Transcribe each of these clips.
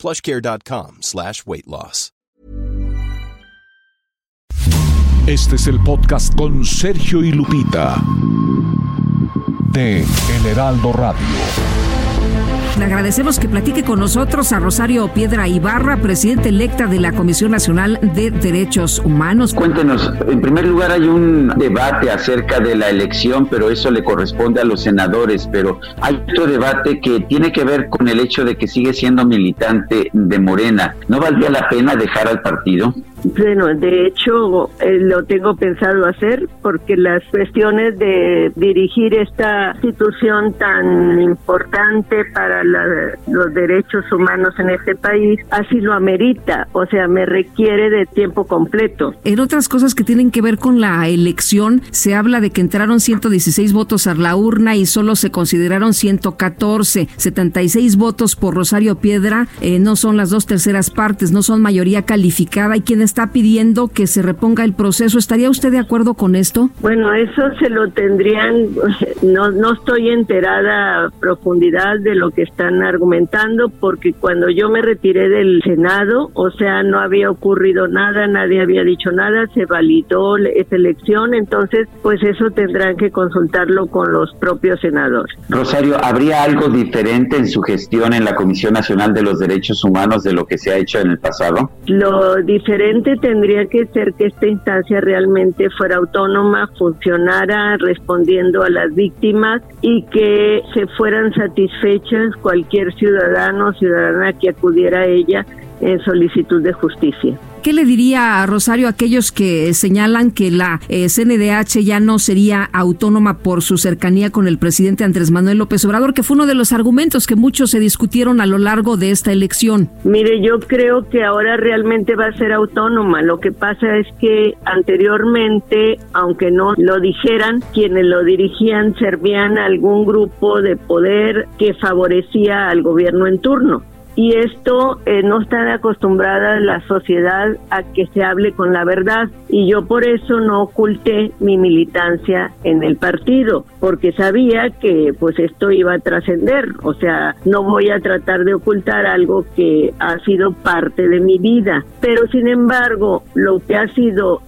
plushcare.com slash weight loss. Este es el podcast con Sergio y Lupita de El Heraldo Radio. Le agradecemos que platique con nosotros a Rosario Piedra Ibarra, presidente electa de la Comisión Nacional de Derechos Humanos. Cuéntenos, en primer lugar hay un debate acerca de la elección, pero eso le corresponde a los senadores, pero hay otro debate que tiene que ver con el hecho de que sigue siendo militante de Morena. ¿No valdría la pena dejar al partido? Bueno, de hecho eh, lo tengo pensado hacer porque las cuestiones de dirigir esta institución tan importante para los derechos humanos en este país así lo amerita, o sea, me requiere de tiempo completo. En otras cosas que tienen que ver con la elección, se habla de que entraron 116 votos a la urna y solo se consideraron 114, 76 votos por Rosario Piedra, eh, no son las dos terceras partes, no son mayoría calificada. Y quienes está pidiendo que se reponga el proceso. ¿Estaría usted de acuerdo con esto? Bueno, eso se lo tendrían, no, no estoy enterada a profundidad de lo que están argumentando, porque cuando yo me retiré del Senado, o sea, no había ocurrido nada, nadie había dicho nada, se validó esa elección, entonces, pues eso tendrán que consultarlo con los propios senadores. Rosario, ¿habría algo diferente en su gestión en la Comisión Nacional de los Derechos Humanos de lo que se ha hecho en el pasado? Lo diferente tendría que ser que esta instancia realmente fuera autónoma, funcionara respondiendo a las víctimas y que se fueran satisfechas cualquier ciudadano o ciudadana que acudiera a ella en solicitud de justicia. ¿Qué le diría a Rosario a aquellos que señalan que la eh, CNDH ya no sería autónoma por su cercanía con el presidente Andrés Manuel López Obrador, que fue uno de los argumentos que muchos se discutieron a lo largo de esta elección? Mire, yo creo que ahora realmente va a ser autónoma. Lo que pasa es que anteriormente, aunque no lo dijeran, quienes lo dirigían servían a algún grupo de poder que favorecía al gobierno en turno y esto eh, no está acostumbrada la sociedad a que se hable con la verdad. Y yo por eso no oculté mi militancia en el partido porque sabía que pues esto iba a trascender. O sea no voy a tratar de ocultar algo que ha sido parte de mi vida. Pero sin embargo lo que ha sido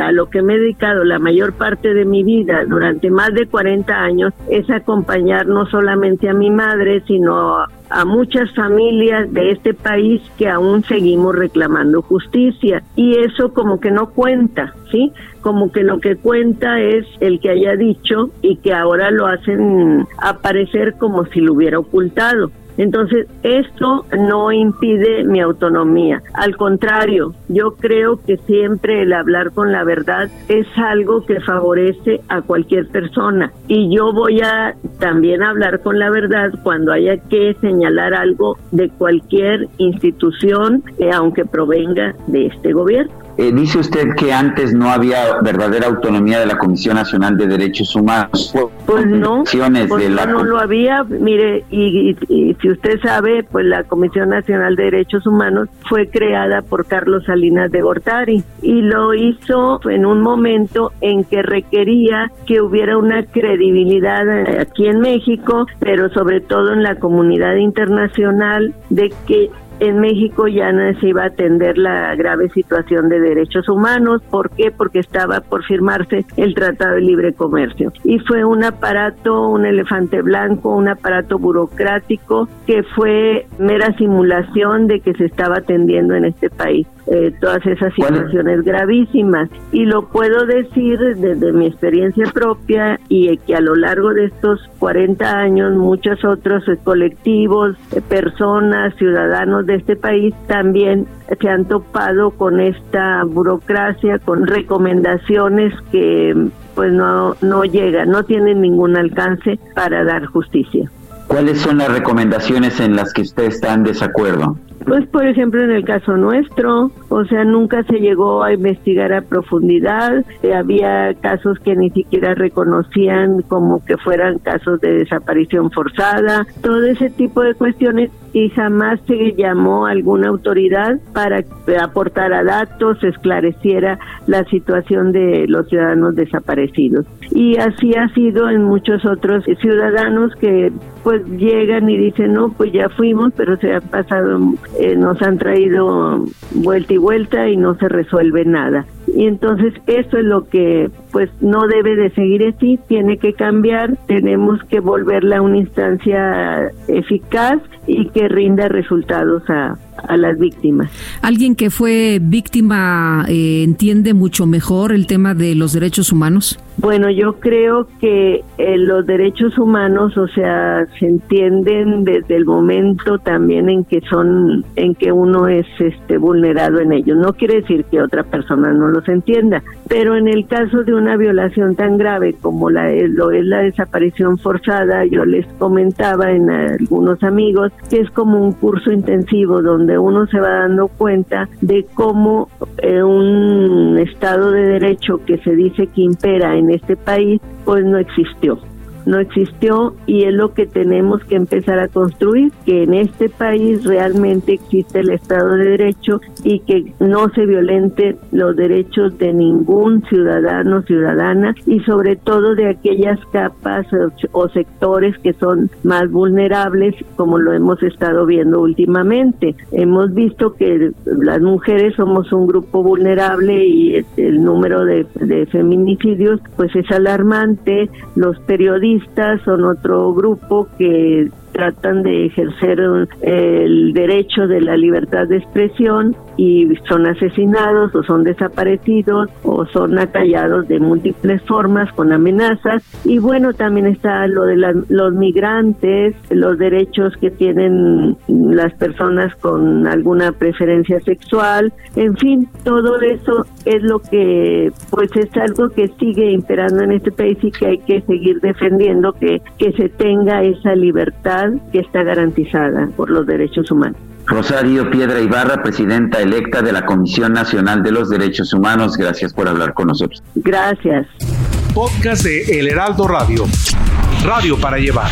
a lo que me he dedicado la mayor parte de mi vida durante más de 40 años es acompañar no solamente a mi madre sino muchas familias de este país que aún seguimos reclamando justicia y eso como que no cuenta, ¿sí? Como que lo que cuenta es el que haya dicho y que ahora lo hacen aparecer como si lo hubiera ocultado. Entonces, esto no impide mi autonomía. Al contrario, yo creo que siempre el hablar con la verdad es algo que favorece a cualquier persona. Y yo voy a también hablar con la verdad cuando haya que señalar algo de cualquier institución, eh, aunque provenga de este gobierno. Eh, dice usted que antes no había verdadera autonomía de la Comisión Nacional de Derechos Humanos. Pues no, pues no, lo había. Mire, y, si usted sabe, pues la Comisión Nacional de Derechos Humanos fue creada por Carlos Salinas de Gortari y lo hizo en un momento en que requería que hubiera una credibilidad aquí en México, pero sobre todo en la comunidad internacional de que en México ya no se iba a atender la grave situación de derechos humanos. ¿Por qué? Porque estaba por firmarse el Tratado de Libre Comercio. Y fue un aparato, un elefante blanco, un aparato burocrático que fue mera simulación de que se estaba atendiendo en este país. Eh, todas esas situaciones gravísimas. Y lo puedo decir desde mi experiencia propia y que a lo largo de estos 40 años muchos otros eh, colectivos, eh, personas, ciudadanos de este país también se han topado con esta burocracia, con recomendaciones que pues no, no llegan, no tienen ningún alcance para dar justicia. ¿Cuáles son las recomendaciones en las que usted está en desacuerdo? Pues por ejemplo en el caso nuestro, o sea, nunca se llegó a investigar a profundidad, eh, había casos que ni siquiera reconocían como que fueran casos de desaparición forzada, todo ese tipo de cuestiones y jamás se llamó a alguna autoridad para aportar datos, esclareciera la situación de los ciudadanos desaparecidos. Y así ha sido en muchos otros ciudadanos que pues llegan y dicen, no, pues ya fuimos, pero se ha pasado, eh, nos han traído vuelta y vuelta y no se resuelve nada. Y entonces eso es lo que pues no debe de seguir así, tiene que cambiar, tenemos que volverla a una instancia eficaz y que rinda resultados a, a las víctimas. ¿Alguien que fue víctima eh, entiende mucho mejor el tema de los derechos humanos? Bueno, yo creo que eh, los derechos humanos, o sea, se entienden desde el momento también en que son, en que uno es este vulnerado en ellos. No quiere decir que otra persona no los entienda, pero en el caso de una violación tan grave como la lo es la desaparición forzada, yo les comentaba en algunos amigos que es como un curso intensivo donde uno se va dando cuenta de cómo eh, un Estado de Derecho que se dice que impera en este país, pues no existió no existió y es lo que tenemos que empezar a construir, que en este país realmente existe el Estado de Derecho y que no se violente los derechos de ningún ciudadano, ciudadana y sobre todo de aquellas capas o, sectores que son más vulnerables como lo hemos estado viendo últimamente. Hemos visto que las mujeres somos un grupo vulnerable y el número de, de feminicidios pues es alarmante, los periodistas son otro grupo que tratan de ejercer el derecho de la libertad de expresión y son asesinados o son desaparecidos o son acallados de múltiples formas con amenazas. Y bueno también está lo de los migrantes los derechos que tienen las personas con alguna preferencia sexual. En fin todo eso es lo que pues es algo que sigue imperando en este país y que hay que seguir defendiendo que que se tenga esa libertad que está garantizada por los derechos humanos Rosario Piedra Ibarra, presidenta electa de la Comisión Nacional de los Derechos Humanos, gracias por hablar con nosotros. Gracias. Podcast de El Heraldo Radio. Radio para llevar.